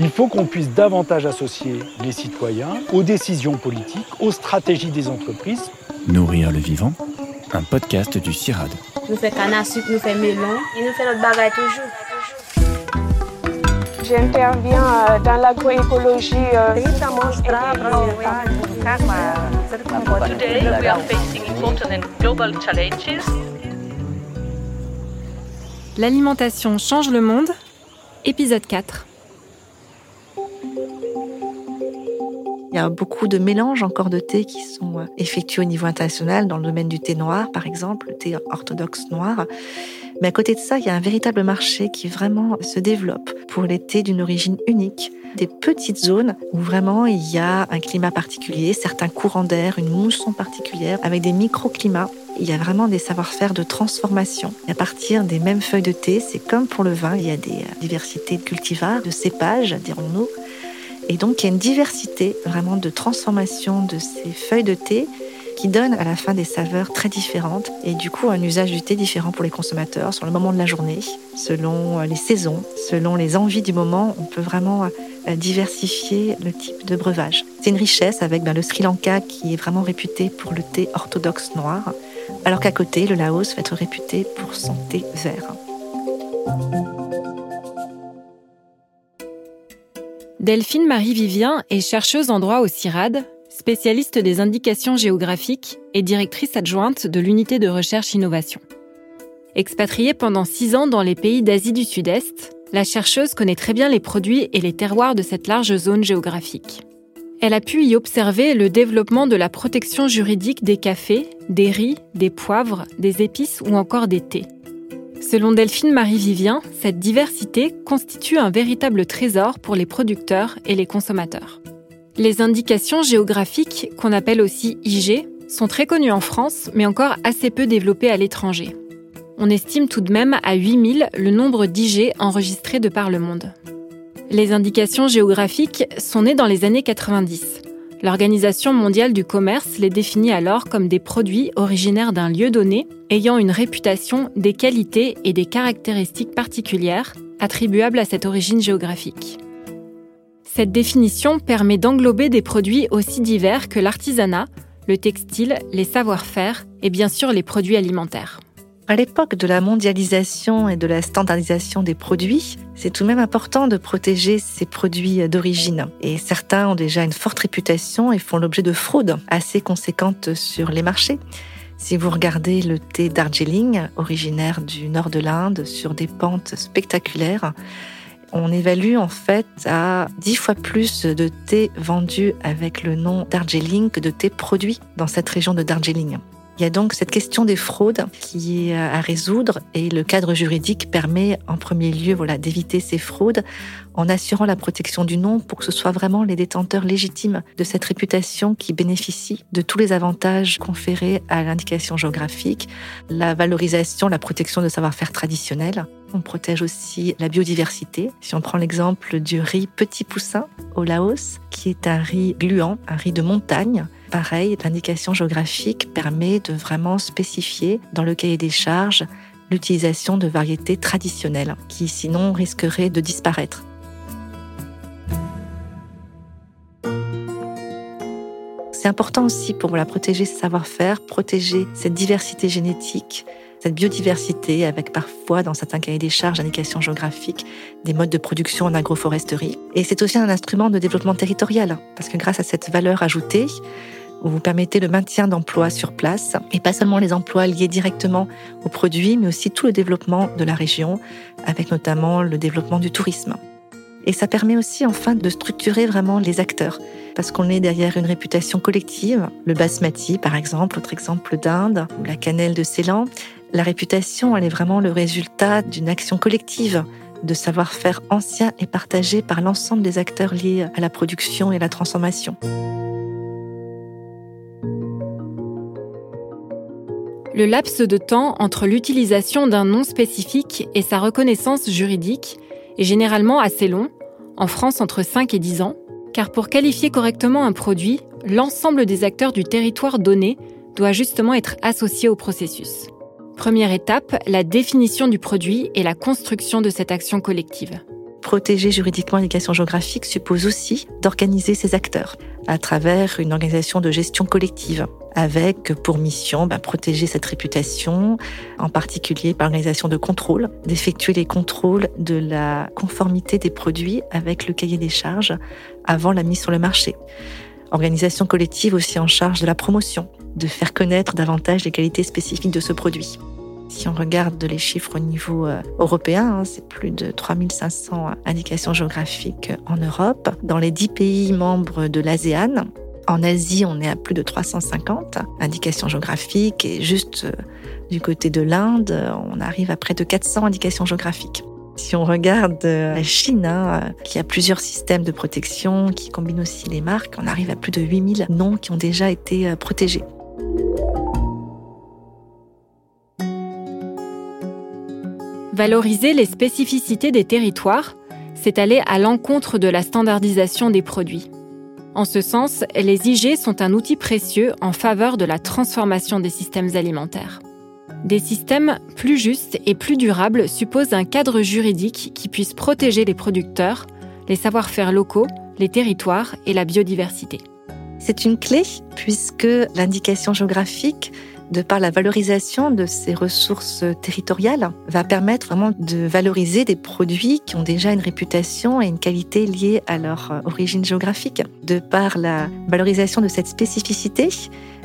Il faut qu'on puisse davantage associer les citoyens aux décisions politiques, aux stratégies des entreprises. Nourrir le vivant, un podcast du CIRAD. Nous faisons canne à sucre, nous faisons melon et nous faisons notre bagaille toujours. J'interviens euh, dans l'agroécologie. Today, we are facing important and global challenges. L'alimentation change le monde, épisode 4. Il y a beaucoup de mélanges encore de thé qui sont euh, effectués au niveau international dans le domaine du thé noir, par exemple, le thé orthodoxe noir. Mais à côté de ça, il y a un véritable marché qui vraiment se développe pour les thés d'une origine unique, des petites zones où vraiment il y a un climat particulier, certains courants d'air, une mousson particulière, avec des microclimats. Il y a vraiment des savoir-faire de transformation. Et à partir des mêmes feuilles de thé, c'est comme pour le vin, il y a des euh, diversités de cultivars, de cépages, dirons-nous. Et donc, il y a une diversité vraiment de transformation de ces feuilles de thé qui donnent à la fin des saveurs très différentes et du coup un usage du thé différent pour les consommateurs sur le moment de la journée, selon euh, les saisons, selon les envies du moment. On peut vraiment euh, diversifier le type de breuvage. C'est une richesse avec ben, le Sri Lanka qui est vraiment réputé pour le thé orthodoxe noir, alors qu'à côté, le Laos va être réputé pour son thé vert. Delphine Marie-Vivien est chercheuse en droit au CIRAD, spécialiste des indications géographiques et directrice adjointe de l'unité de recherche innovation. Expatriée pendant six ans dans les pays d'Asie du Sud-Est, la chercheuse connaît très bien les produits et les terroirs de cette large zone géographique. Elle a pu y observer le développement de la protection juridique des cafés, des riz, des poivres, des épices ou encore des thés. Selon Delphine Marie-Vivien, cette diversité constitue un véritable trésor pour les producteurs et les consommateurs. Les indications géographiques, qu'on appelle aussi IG, sont très connues en France, mais encore assez peu développées à l'étranger. On estime tout de même à 8000 le nombre d'IG enregistrés de par le monde. Les indications géographiques sont nées dans les années 90. L'Organisation mondiale du commerce les définit alors comme des produits originaires d'un lieu donné, ayant une réputation, des qualités et des caractéristiques particulières attribuables à cette origine géographique. Cette définition permet d'englober des produits aussi divers que l'artisanat, le textile, les savoir-faire et bien sûr les produits alimentaires. À l'époque de la mondialisation et de la standardisation des produits, c'est tout de même important de protéger ces produits d'origine. Et certains ont déjà une forte réputation et font l'objet de fraudes assez conséquentes sur les marchés. Si vous regardez le thé Darjeeling, originaire du nord de l'Inde, sur des pentes spectaculaires, on évalue en fait à 10 fois plus de thé vendus avec le nom Darjeeling que de thé produits dans cette région de Darjeeling. Il y a donc cette question des fraudes qui est à résoudre et le cadre juridique permet en premier lieu voilà, d'éviter ces fraudes en assurant la protection du nom pour que ce soit vraiment les détenteurs légitimes de cette réputation qui bénéficient de tous les avantages conférés à l'indication géographique, la valorisation, la protection de savoir-faire traditionnel. On protège aussi la biodiversité. Si on prend l'exemple du riz petit poussin au Laos, qui est un riz gluant, un riz de montagne, Pareil, l'indication géographique permet de vraiment spécifier dans le cahier des charges l'utilisation de variétés traditionnelles qui sinon risqueraient de disparaître. C'est important aussi pour la protéger ce savoir-faire, protéger cette diversité génétique, cette biodiversité avec parfois dans certains cahiers des charges indications géographiques des modes de production en agroforesterie. Et c'est aussi un instrument de développement territorial parce que grâce à cette valeur ajoutée, vous permettez le maintien d'emplois sur place, et pas seulement les emplois liés directement aux produits, mais aussi tout le développement de la région, avec notamment le développement du tourisme. Et ça permet aussi enfin de structurer vraiment les acteurs, parce qu'on est derrière une réputation collective. Le basmati, par exemple, autre exemple d'Inde, ou la cannelle de Ceylan. La réputation, elle est vraiment le résultat d'une action collective de savoir-faire ancien et partagé par l'ensemble des acteurs liés à la production et la transformation. Le laps de temps entre l'utilisation d'un nom spécifique et sa reconnaissance juridique est généralement assez long, en France entre 5 et 10 ans, car pour qualifier correctement un produit, l'ensemble des acteurs du territoire donné doit justement être associé au processus. Première étape, la définition du produit et la construction de cette action collective. protéger juridiquement l'indication géographique suppose aussi d'organiser ses acteurs à travers une organisation de gestion collective avec pour mission bah, protéger cette réputation, en particulier par l'organisation de contrôle, d'effectuer les contrôles de la conformité des produits avec le cahier des charges avant la mise sur le marché. Organisation collective aussi en charge de la promotion, de faire connaître davantage les qualités spécifiques de ce produit. Si on regarde les chiffres au niveau euh, européen, hein, c'est plus de 3500 indications géographiques en Europe. Dans les 10 pays membres de l'ASEAN, en Asie, on est à plus de 350 indications géographiques et juste euh, du côté de l'Inde, on arrive à près de 400 indications géographiques. Si on regarde euh, la Chine, hein, qui a plusieurs systèmes de protection, qui combine aussi les marques, on arrive à plus de 8000 noms qui ont déjà été protégés. Valoriser les spécificités des territoires, c'est aller à l'encontre de la standardisation des produits. En ce sens, les IG sont un outil précieux en faveur de la transformation des systèmes alimentaires. Des systèmes plus justes et plus durables supposent un cadre juridique qui puisse protéger les producteurs, les savoir-faire locaux, les territoires et la biodiversité. C'est une clé puisque l'indication géographique de par la valorisation de ces ressources territoriales, va permettre vraiment de valoriser des produits qui ont déjà une réputation et une qualité liée à leur euh, origine géographique. De par la valorisation de cette spécificité,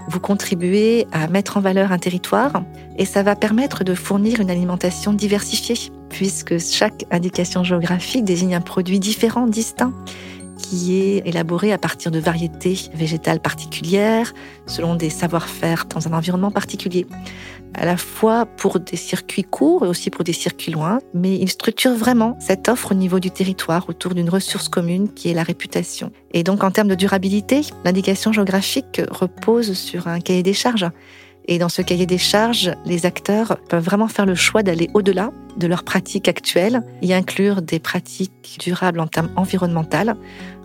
vous contribuez à mettre en valeur un territoire et ça va permettre de fournir une alimentation diversifiée, puisque chaque indication géographique désigne un produit différent, distinct qui est élaboré à partir de variétés végétales particulières, selon des savoir-faire dans un environnement particulier, à la fois pour des circuits courts et aussi pour des circuits loin, mais il structure vraiment cette offre au niveau du territoire autour d'une ressource commune qui est la réputation. Et donc en termes de durabilité, l'indication géographique repose sur un cahier des charges et dans ce cahier des charges, les acteurs peuvent vraiment faire le choix d'aller au-delà de leurs pratiques actuelles et inclure des pratiques durables en termes environnementaux,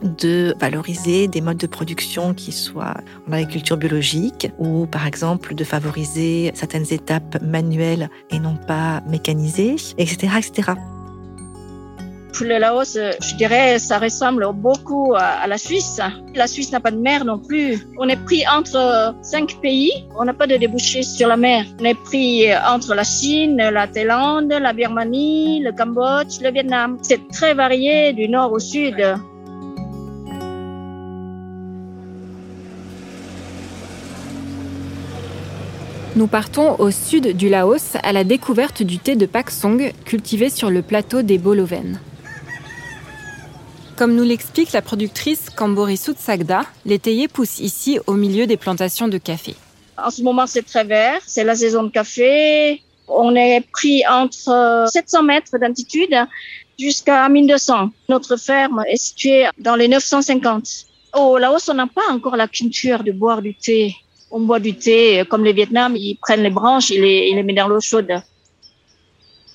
de valoriser des modes de production qui soient en agriculture biologique ou par exemple de favoriser certaines étapes manuelles et non pas mécanisées, etc. etc. Le Laos, je dirais, ça ressemble beaucoup à la Suisse. La Suisse n'a pas de mer non plus. On est pris entre cinq pays. On n'a pas de débouché sur la mer. On est pris entre la Chine, la Thaïlande, la Birmanie, le Cambodge, le Vietnam. C'est très varié du nord au sud. Nous partons au sud du Laos à la découverte du thé de Pak Song cultivé sur le plateau des Boloven. Comme nous l'explique la productrice Kamborisut Sagda, les théiers poussent ici au milieu des plantations de café. En ce moment, c'est très vert, c'est la saison de café. On est pris entre 700 mètres d'altitude jusqu'à 1200. Notre ferme est située dans les 950. Au Laos, on n'a pas encore la culture de boire du thé. On boit du thé comme les Vietnam, ils prennent les branches, ils les, ils les mettent dans l'eau chaude.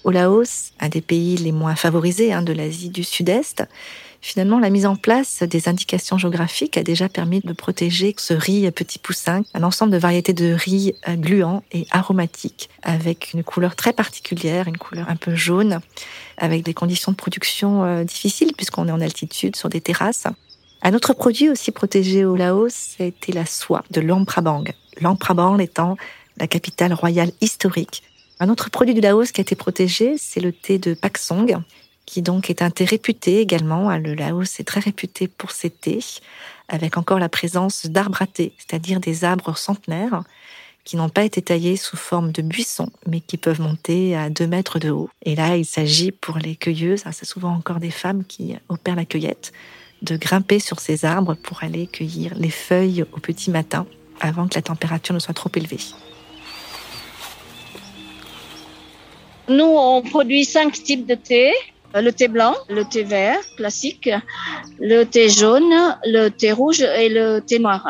Au Laos, un des pays les moins favorisés hein, de l'Asie du Sud-Est, Finalement, la mise en place des indications géographiques a déjà permis de protéger ce riz petit poussin, un ensemble de variétés de riz gluants et aromatiques, avec une couleur très particulière, une couleur un peu jaune, avec des conditions de production euh, difficiles puisqu'on est en altitude sur des terrasses. Un autre produit aussi protégé au Laos, été la soie de l'Amprabang. L'Amprabang étant la capitale royale historique. Un autre produit du Laos qui a été protégé, c'est le thé de Paksong, qui donc est un thé réputé également. Le Laos est très réputé pour ses thés, avec encore la présence d'arbres à thé, c'est-à-dire des arbres centenaires qui n'ont pas été taillés sous forme de buissons, mais qui peuvent monter à 2 mètres de haut. Et là, il s'agit pour les cueilleuses, hein, c'est souvent encore des femmes qui opèrent la cueillette, de grimper sur ces arbres pour aller cueillir les feuilles au petit matin, avant que la température ne soit trop élevée. Nous, on produit cinq types de thé. Euh, le thé blanc, le thé vert classique, le thé jaune, le thé rouge et le thé noir.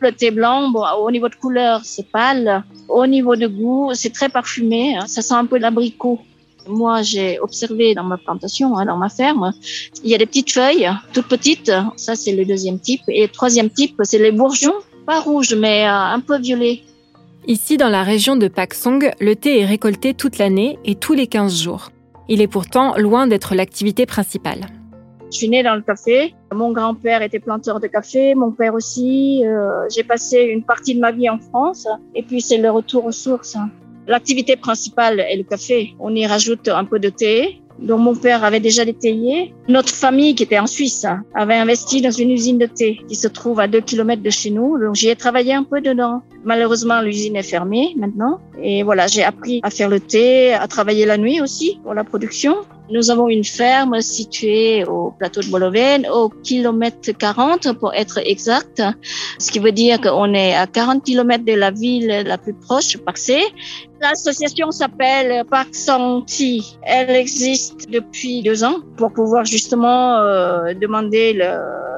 Le thé blanc, bon, au niveau de couleur, c'est pâle. Au niveau de goût, c'est très parfumé. Hein. Ça sent un peu l'abricot. Moi, j'ai observé dans ma plantation, hein, dans ma ferme, il y a des petites feuilles, toutes petites. Ça, c'est le deuxième type. Et le troisième type, c'est les bourgeons, pas rouges, mais euh, un peu violets. Ici, dans la région de Pak Song, le thé est récolté toute l'année et tous les 15 jours. Il est pourtant loin d'être l'activité principale. Je suis née dans le café. Mon grand-père était planteur de café, mon père aussi. Euh, j'ai passé une partie de ma vie en France et puis c'est le retour aux sources. L'activité principale est le café. On y rajoute un peu de thé, dont mon père avait déjà détaillé. Notre famille, qui était en Suisse, avait investi dans une usine de thé qui se trouve à deux kilomètres de chez nous. Donc, j'y ai travaillé un peu dedans. Malheureusement, l'usine est fermée maintenant. Et voilà, j'ai appris à faire le thé, à travailler la nuit aussi pour la production. Nous avons une ferme située au plateau de Boloven, au kilomètre 40 pour être exact, ce qui veut dire qu'on est à 40 kilomètres de la ville la plus proche, Parcé. L'association s'appelle Parc Santi. Elle existe depuis deux ans pour pouvoir justement euh, demander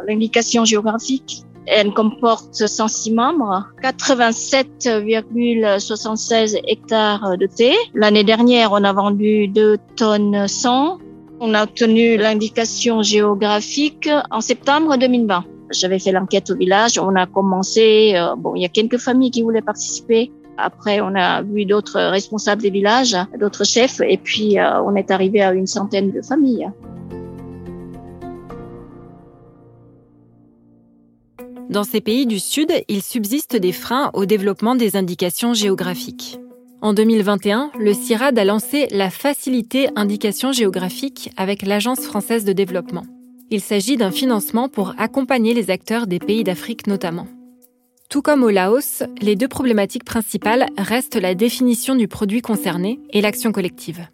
l'indication géographique elle comporte 106 membres, 87,76 hectares de thé. L'année dernière, on a vendu 2 tonnes 100. On a obtenu l'indication géographique en septembre 2020. J'avais fait l'enquête au village. On a commencé, euh, bon, il y a quelques familles qui voulaient participer. Après, on a vu d'autres responsables des villages, d'autres chefs, et puis euh, on est arrivé à une centaine de familles. Dans ces pays du Sud, il subsiste des freins au développement des indications géographiques. En 2021, le CIRAD a lancé la Facilité Indication Géographique avec l'Agence française de développement. Il s'agit d'un financement pour accompagner les acteurs des pays d'Afrique notamment. Tout comme au Laos, les deux problématiques principales restent la définition du produit concerné et l'action collective.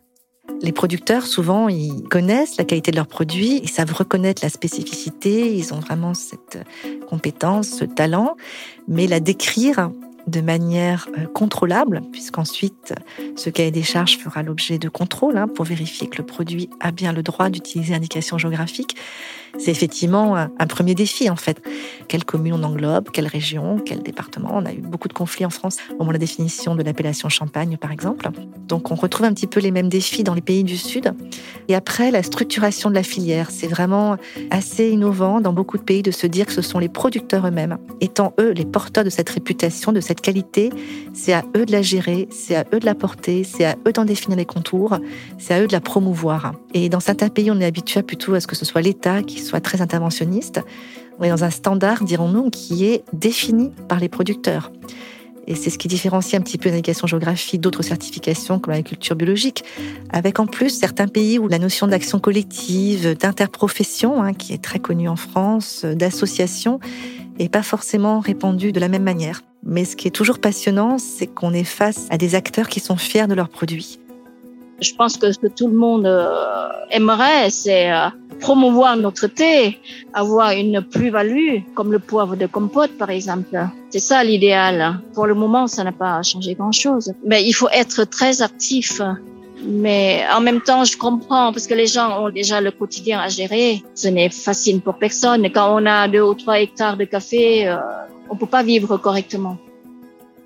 Les producteurs, souvent, ils connaissent la qualité de leurs produits, ils savent reconnaître la spécificité, ils ont vraiment cette compétence, ce talent, mais la décrire de manière euh, contrôlable, puisqu'ensuite ce cahier des charges fera l'objet de contrôle hein, pour vérifier que le produit a bien le droit d'utiliser l'indication géographique. C'est effectivement un premier défi en fait. Quelle commune on englobe, quelle région, quel département? On a eu beaucoup de conflits en France au moment de la définition de l'appellation Champagne par exemple. Donc on retrouve un petit peu les mêmes défis dans les pays du Sud. Et après, la structuration de la filière, c'est vraiment assez innovant dans beaucoup de pays de se dire que ce sont les producteurs eux-mêmes, étant eux les porteurs de cette réputation, de cette qualité, c'est à eux de la gérer, c'est à eux de la porter, c'est à eux d'en définir les contours, c'est à eux de la promouvoir. Et dans certains pays, on est habitué plutôt à ce que ce soit l'État qui soit très interventionniste. On dans un standard, dirons-nous, qui est défini par les producteurs. Et c'est ce qui différencie un petit peu l'indication géographique d'autres certifications comme l'agriculture biologique, avec en plus certains pays où la notion d'action collective, d'interprofession, hein, qui est très connue en France, d'association, n'est pas forcément répandue de la même manière. Mais ce qui est toujours passionnant, c'est qu'on est face à des acteurs qui sont fiers de leurs produits. Je pense que ce que tout le monde euh, aimerait, c'est euh, promouvoir notre thé, avoir une plus-value, comme le poivre de compote, par exemple. C'est ça l'idéal. Pour le moment, ça n'a pas changé grand-chose. Mais il faut être très actif. Mais en même temps, je comprends parce que les gens ont déjà le quotidien à gérer. Ce n'est facile pour personne. Quand on a deux ou trois hectares de café, euh, on peut pas vivre correctement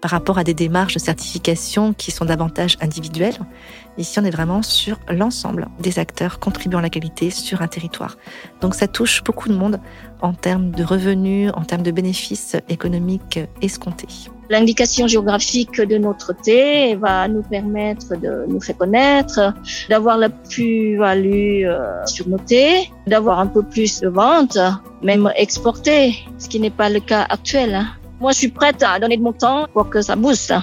par rapport à des démarches de certification qui sont davantage individuelles. Ici, on est vraiment sur l'ensemble des acteurs contribuant à la qualité sur un territoire. Donc ça touche beaucoup de monde en termes de revenus, en termes de bénéfices économiques escomptés. L'indication géographique de notre thé va nous permettre de nous faire connaître, d'avoir la plus-value euh, sur nos thés, d'avoir un peu plus de ventes, même exporter, ce qui n'est pas le cas actuel. Hein. Moi, je suis prête à donner de mon temps pour que ça booste.